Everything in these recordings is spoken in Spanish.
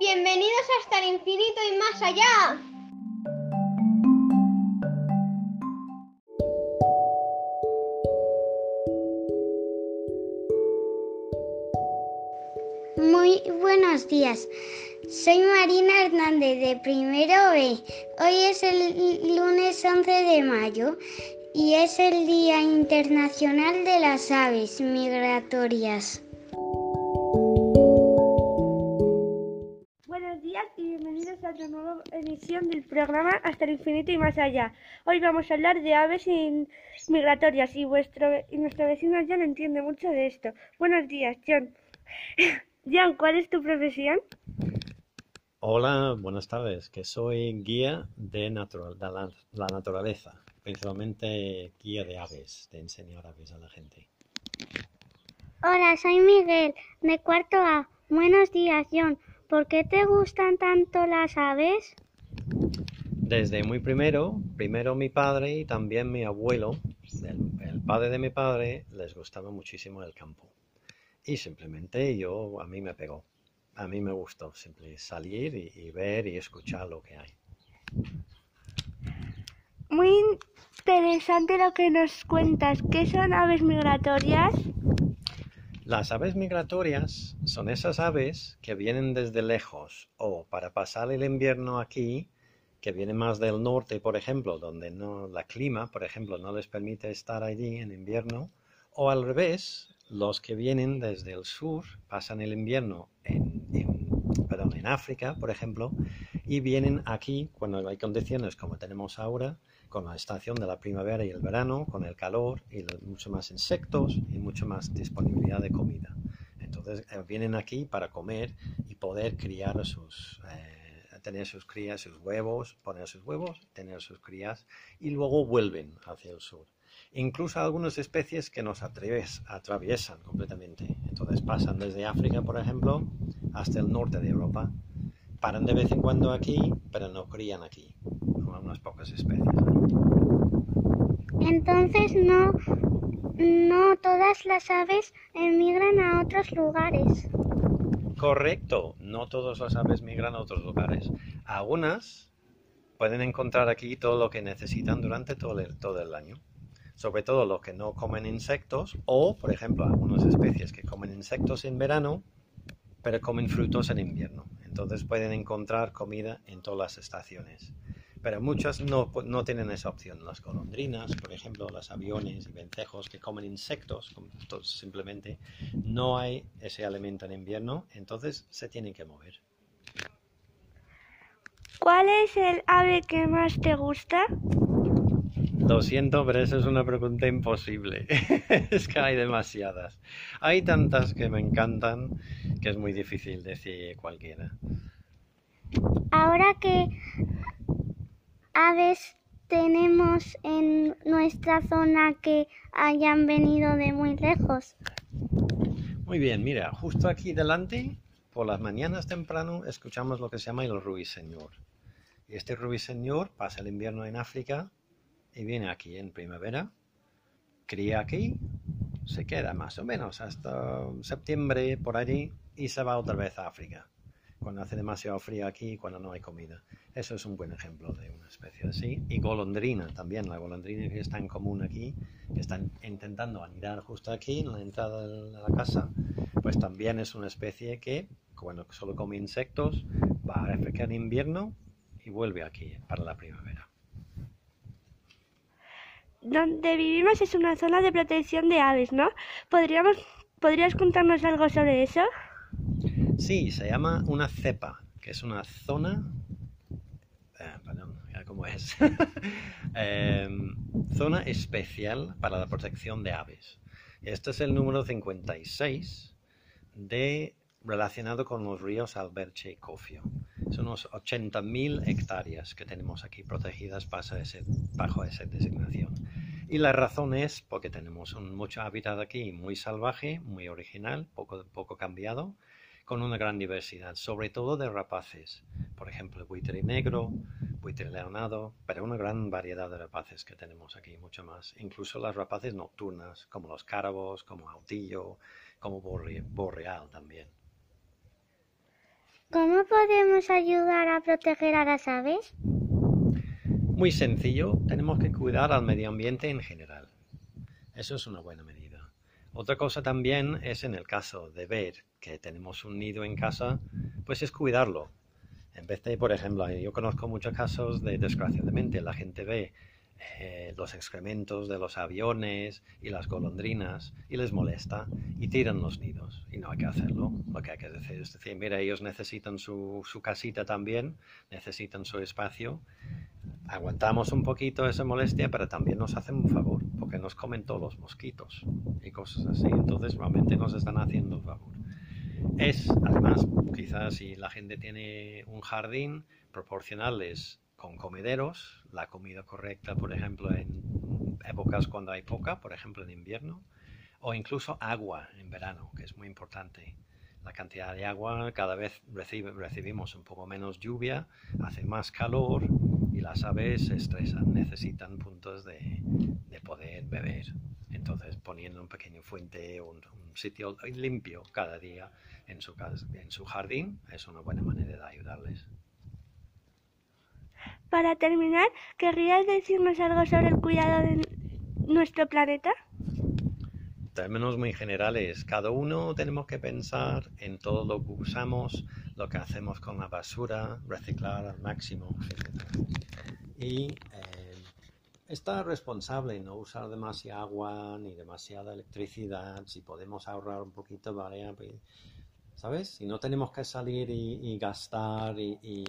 Bienvenidos hasta el infinito y más allá. Muy buenos días. Soy Marina Hernández de Primero B. Hoy es el lunes 11 de mayo y es el Día Internacional de las Aves Migratorias. Bienvenidos a otra nueva emisión del programa Hasta el Infinito y Más Allá. Hoy vamos a hablar de aves migratorias y, vuestro, y nuestro vecino John entiende mucho de esto. Buenos días, John. John, ¿cuál es tu profesión? Hola, buenas tardes, que soy guía de, natural, de la, la, naturaleza, principalmente guía de aves, de enseñar aves a la gente. Hola, soy Miguel, de cuarto A. Buenos días, John. ¿Por qué te gustan tanto las aves? Desde muy primero, primero mi padre y también mi abuelo, el, el padre de mi padre, les gustaba muchísimo el campo. Y simplemente yo, a mí me pegó. A mí me gustó simplemente salir y, y, ver y escuchar lo que hay. Muy interesante lo que nos cuentas. ¿Qué son aves migratorias? Las aves migratorias son esas aves que vienen desde lejos o para pasar el invierno aquí, que vienen más del norte, por ejemplo, donde no la clima, por ejemplo, no les permite estar allí en invierno, o al revés, los que vienen desde el sur pasan el invierno en, en, perdón, en África, por ejemplo, y vienen aquí cuando hay condiciones como tenemos ahora, con la estación de la primavera y el verano, con el calor y mucho más insectos y mucho más disponibilidad de comida. Entonces eh, vienen aquí para comer y poder criar sus, eh, tener sus crías, sus huevos, poner sus huevos, tener sus crías y luego vuelven hacia el sur incluso algunas especies que nos atraviesan completamente. Entonces pasan desde África, por ejemplo, hasta el norte de Europa. Paran de vez en cuando aquí, pero no crían aquí, como unas pocas especies. Entonces no, no todas las aves emigran a otros lugares. Correcto, no todas las aves migran a otros lugares. Algunas pueden encontrar aquí todo lo que necesitan durante todo el, todo el año sobre todo los que no comen insectos o, por ejemplo, algunas especies que comen insectos en verano, pero comen frutos en invierno. Entonces pueden encontrar comida en todas las estaciones. Pero muchas no, no tienen esa opción. Las golondrinas, por ejemplo, los aviones y vencejos que comen insectos, simplemente no hay ese alimento en invierno, entonces se tienen que mover. ¿Cuál es el ave que más te gusta? Lo siento, pero eso es una pregunta imposible. es que hay demasiadas. Hay tantas que me encantan que es muy difícil decir cualquiera. Ahora que aves tenemos en nuestra zona que hayan venido de muy lejos. Muy bien, mira, justo aquí delante, por las mañanas temprano, escuchamos lo que se llama el ruiseñor. Y este ruiseñor pasa el invierno en África y viene aquí en primavera, cría aquí, se queda más o menos hasta septiembre por allí y se va otra vez a África, cuando hace demasiado frío aquí y cuando no hay comida. Eso es un buen ejemplo de una especie así. Y golondrina también, la golondrina que es tan común aquí, que están intentando anidar justo aquí en la entrada de la casa, pues también es una especie que, cuando solo come insectos, va a África en invierno y vuelve aquí para la primavera donde vivimos es una zona de protección de aves, ¿no? ¿Podríamos, ¿Podrías contarnos algo sobre eso? Sí, se llama una cepa, que es una zona... Eh, perdón, ¿cómo es? eh, zona especial para la protección de aves. Este es el número 56 de, relacionado con los ríos Alberche y Cofio. Son unos 80.000 hectáreas que tenemos aquí protegidas bajo, esa designación. Y la razón es porque tenemos un, mucho hábitat aquí muy salvaje, muy original, poco, poco cambiado, con una gran diversidad, sobre todo de rapaces. Por ejemplo, buitre negro, buitre leonado, pero una gran variedad de rapaces que tenemos aquí, mucho más. Incluso las rapaces nocturnas, como los cárabos, como autillo, como borre, borreal también. ¿Cómo podemos ayudar a proteger a las aves? Muy sencillo, tenemos que cuidar al medio ambiente en general. Eso es una buena medida. Otra cosa también es en el caso de ver que tenemos un nido en casa, pues es cuidarlo. En vez de, por ejemplo, yo conozco muchos casos de, desgraciadamente, la gente ve eh, los excrementos de los aviones y las golondrinas y les molesta y tiran los nidos. Y no hay que hacerlo. Lo que hay que decir es decir, mira, ellos necesitan su, su casita también, necesitan su espacio. Aguantamos un poquito esa molestia, pero también nos hacen un favor, porque nos comen todos los mosquitos y cosas así. Entonces, realmente nos están haciendo un favor. Es, además, quizás si la gente tiene un jardín, proporcionarles con comederos, la comida correcta, por ejemplo, en épocas cuando hay poca, por ejemplo en invierno, o incluso agua en verano, que es muy importante. La cantidad de agua, cada vez recibimos un poco menos lluvia, hace más calor y las aves se estresan, necesitan puntos de, poder beber. Entonces, poniendo un pequeño fuente, un, un sitio limpio cada día en su, en su jardín, es una buena manera de ayudarles. Para terminar, ¿querrías decirnos algo sobre el cuidado de nuestro planeta? términos muy generales, cada uno tenemos que pensar en todo lo que usamos, lo que hacemos con la basura, reciclar al máximo, Y eh, estar responsable, no usar demasiada agua ni demasiada electricidad, si podemos ahorrar un poquito, vale, pues, ¿sabes? Si no tenemos que salir y, gastar y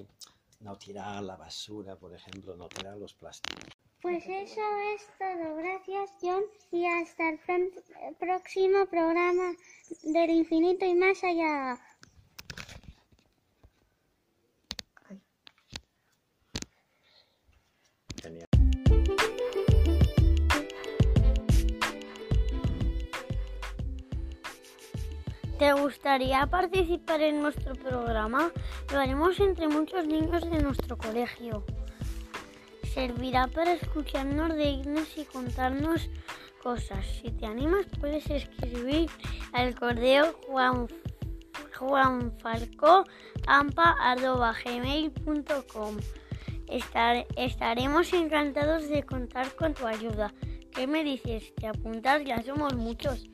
no tirar la basura, por ejemplo, no tirar los plásticos. Pues eso es todo. Gracias, John. Y hasta el próximo programa del infinito y más allá. ¿Te gustaría participar en nuestro programa? Lo haremos entre muchos niños de nuestro colegio. Servirá para escucharnos de y contarnos cosas. Si te animas puedes escribir al correo juan, Estar, Estaremos encantados de contar con tu ayuda. ¿Qué me dices? ¿Te apuntas? Ya somos muchos.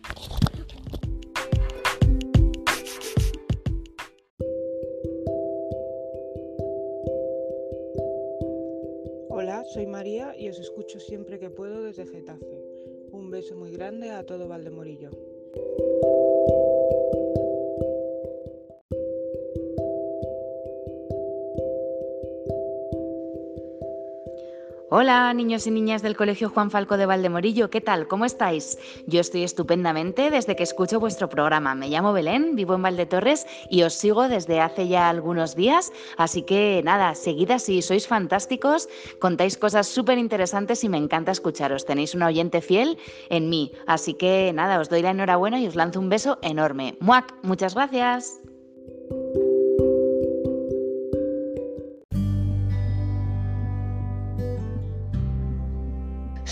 Soy María y os escucho siempre que puedo desde Getafe. Un beso muy grande a todo Valdemorillo. Hola, niños y niñas del Colegio Juan Falco de Valdemorillo, ¿qué tal? ¿Cómo estáis? Yo estoy estupendamente desde que escucho vuestro programa. Me llamo Belén, vivo en Valdetorres y os sigo desde hace ya algunos días, así que nada, seguid así, sois fantásticos, contáis cosas súper interesantes y me encanta escucharos. Tenéis un oyente fiel en mí, así que nada, os doy la enhorabuena y os lanzo un beso enorme. ¡Muac! Muchas gracias.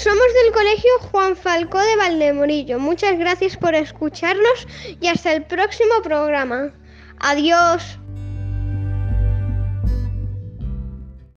Somos del Colegio Juan Falcó de Valdemorillo. Muchas gracias por escucharnos y hasta el próximo programa. Adiós.